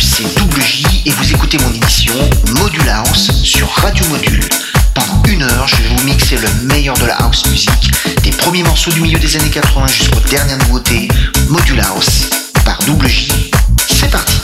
c'est Double J et vous écoutez mon émission Module House sur Radio Module. Pendant une heure, je vais vous mixer le meilleur de la house music, des premiers morceaux du milieu des années 80 jusqu'aux dernières nouveautés, Module House par Double J. C'est parti.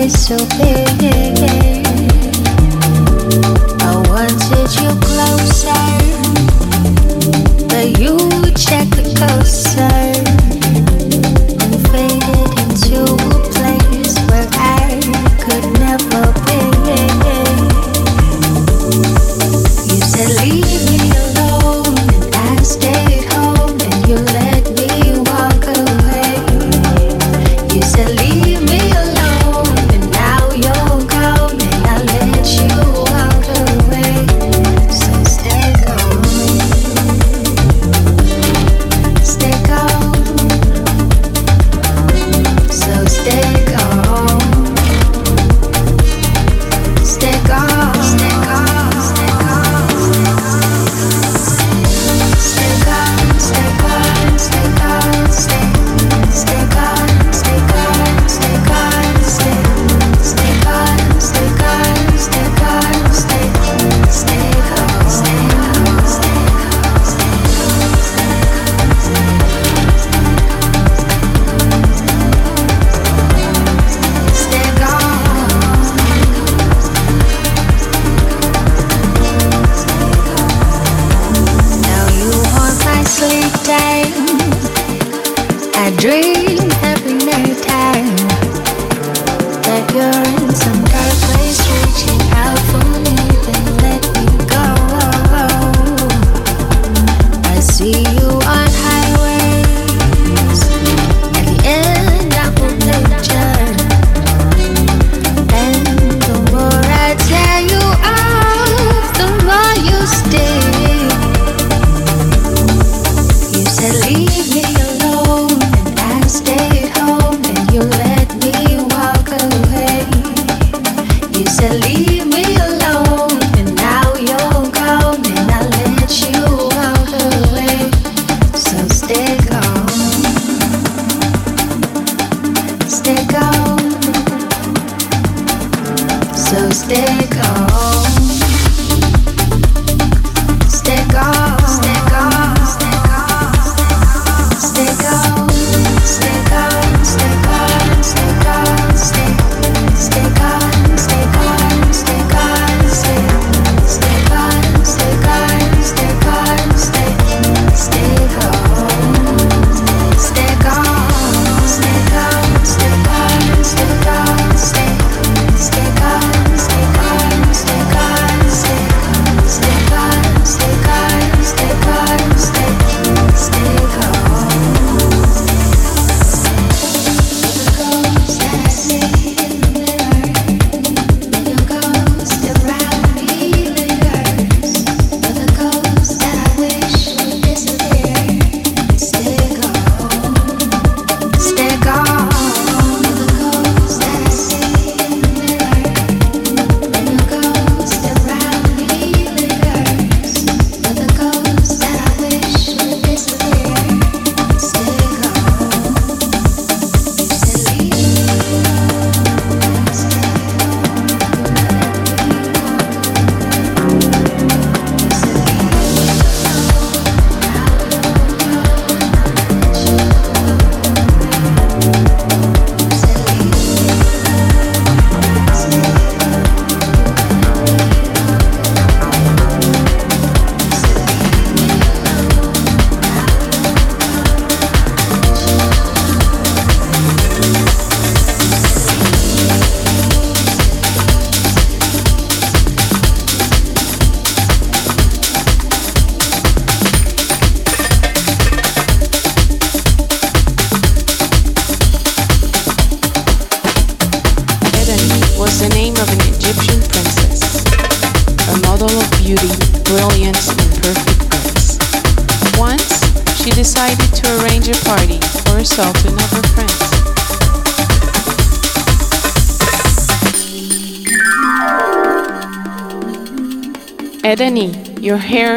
Your hair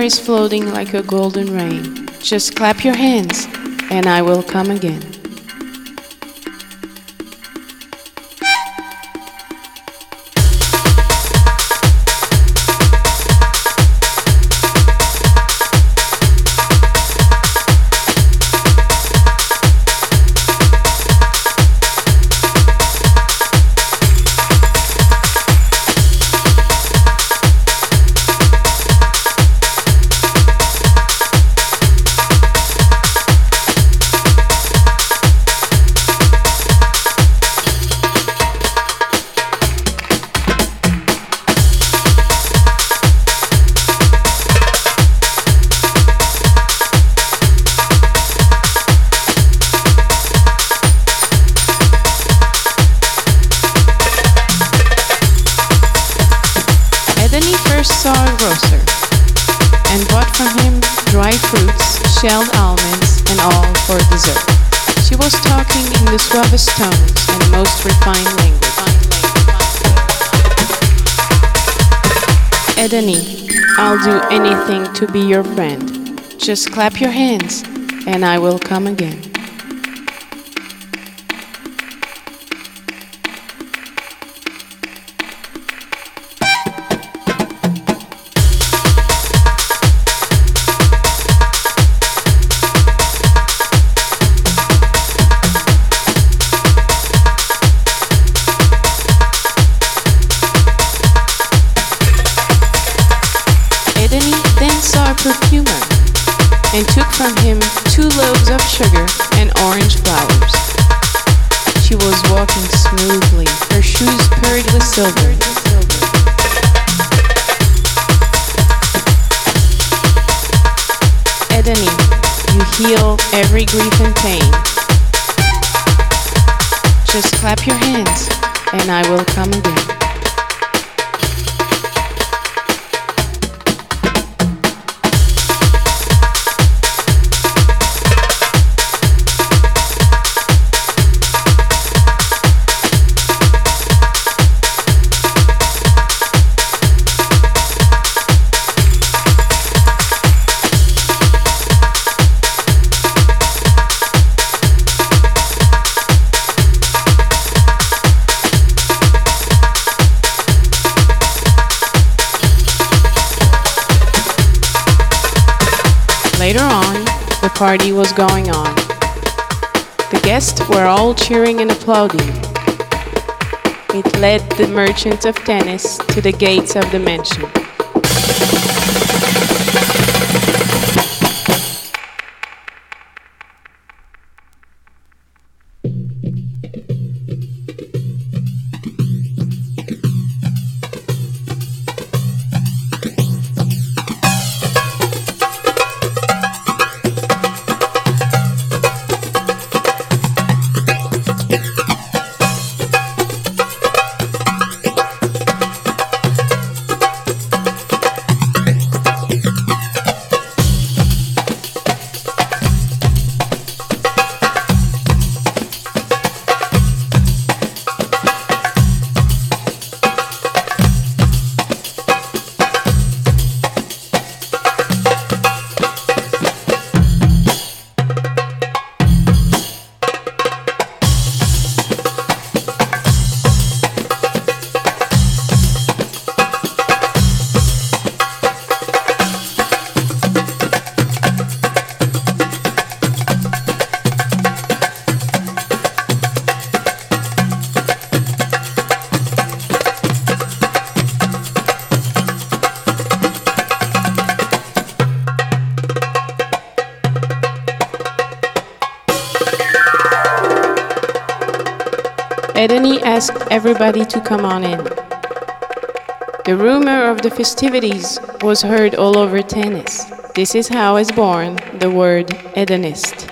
is floating like a golden rain. Just clap your hands, and I will come again. Shelled almonds, and all for dessert. She was talking in the suavest tones and the most refined language. Edeni, I'll do anything to be your friend. Just clap your hands and I will come again. From him two loaves of sugar and orange flowers. She was walking smoothly, her shoes purred with silver. Edeni, you heal every grief and pain. Just clap your hands, and I will come again. Party was going on. The guests were all cheering and applauding. It led the merchant of tennis to the gates of the mansion. Come on in. The rumor of the festivities was heard all over tennis. This is how is born the word Edenist.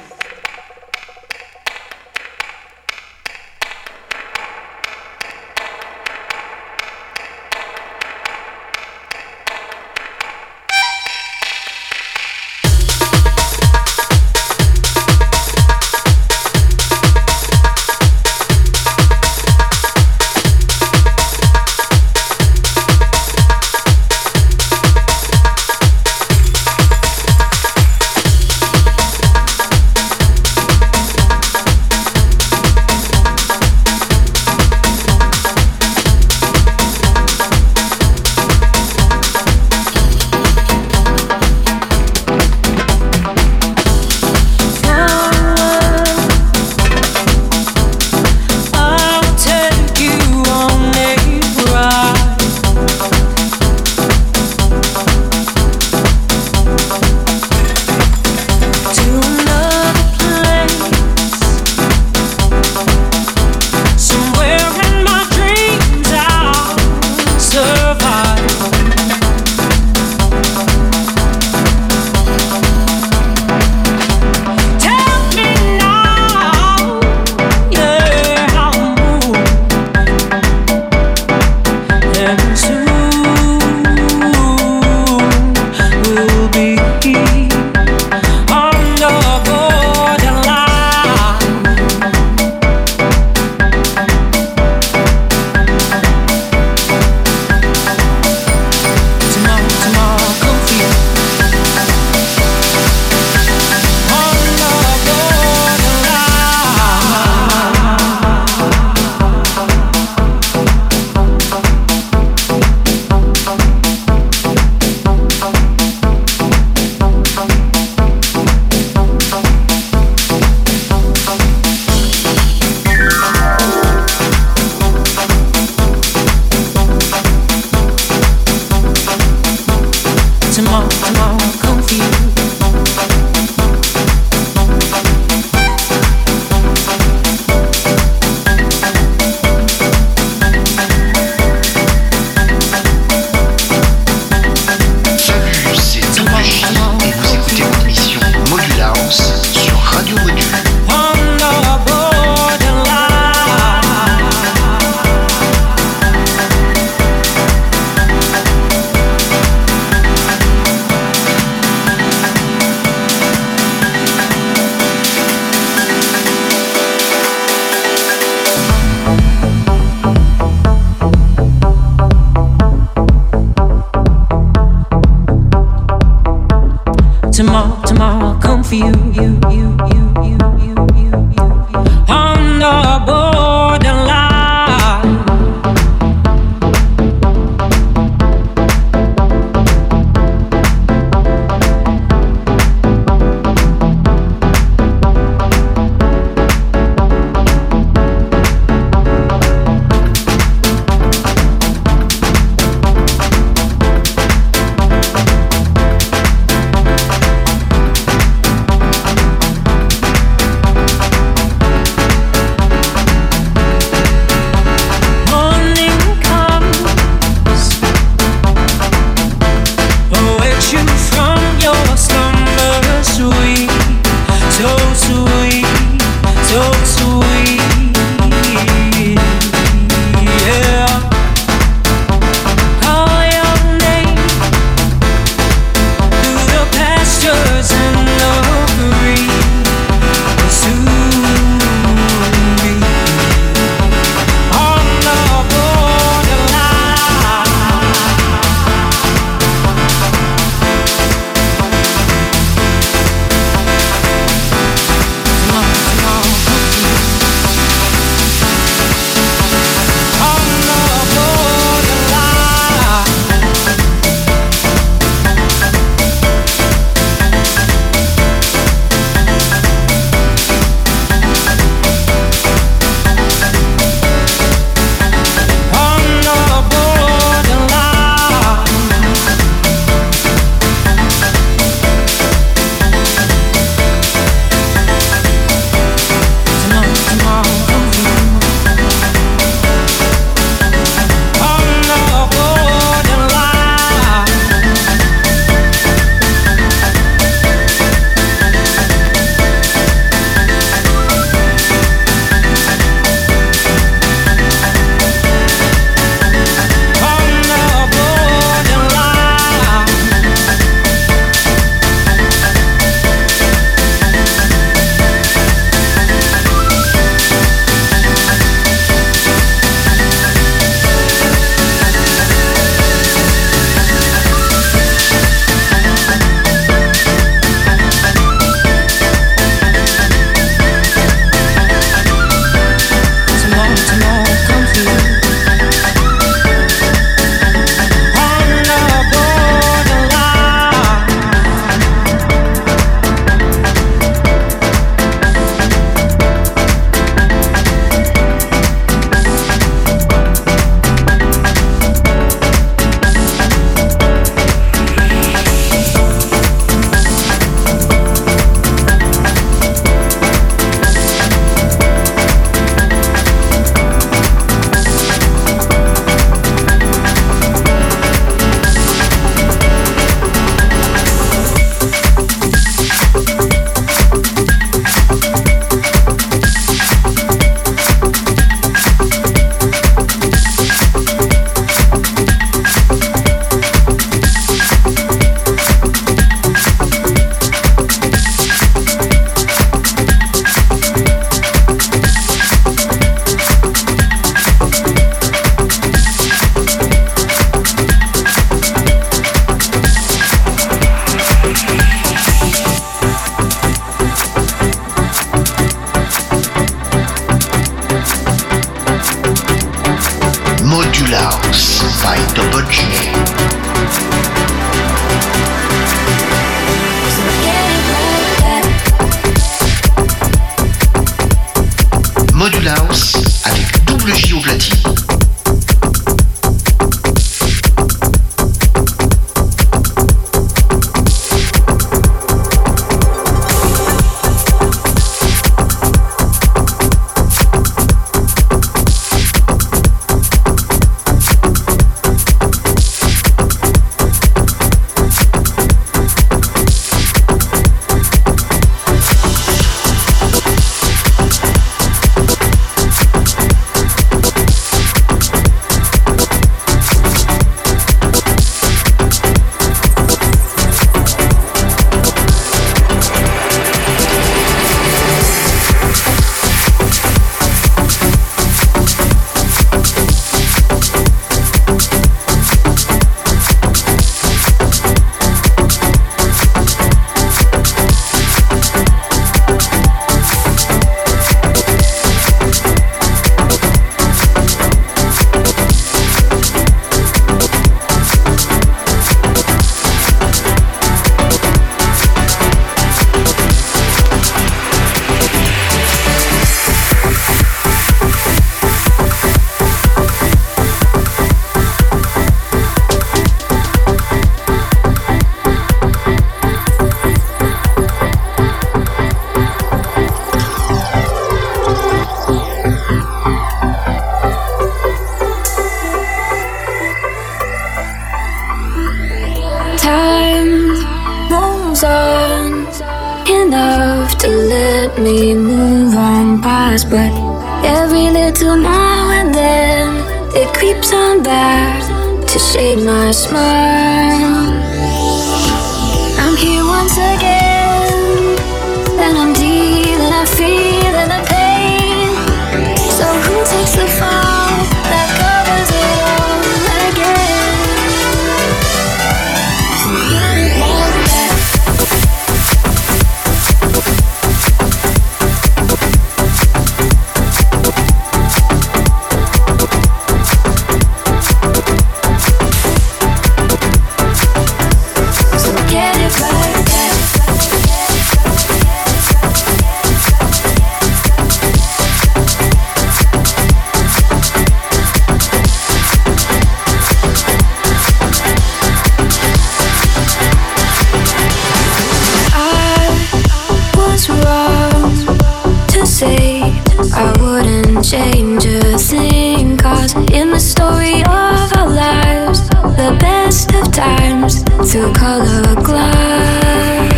change a thing. Cause in the story of our lives, the best of times through color glass.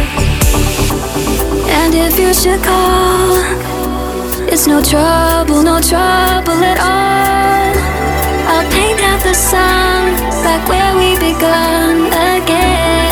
And if you should call, it's no trouble, no trouble at all. I'll paint out the sun back where we begun again.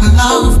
love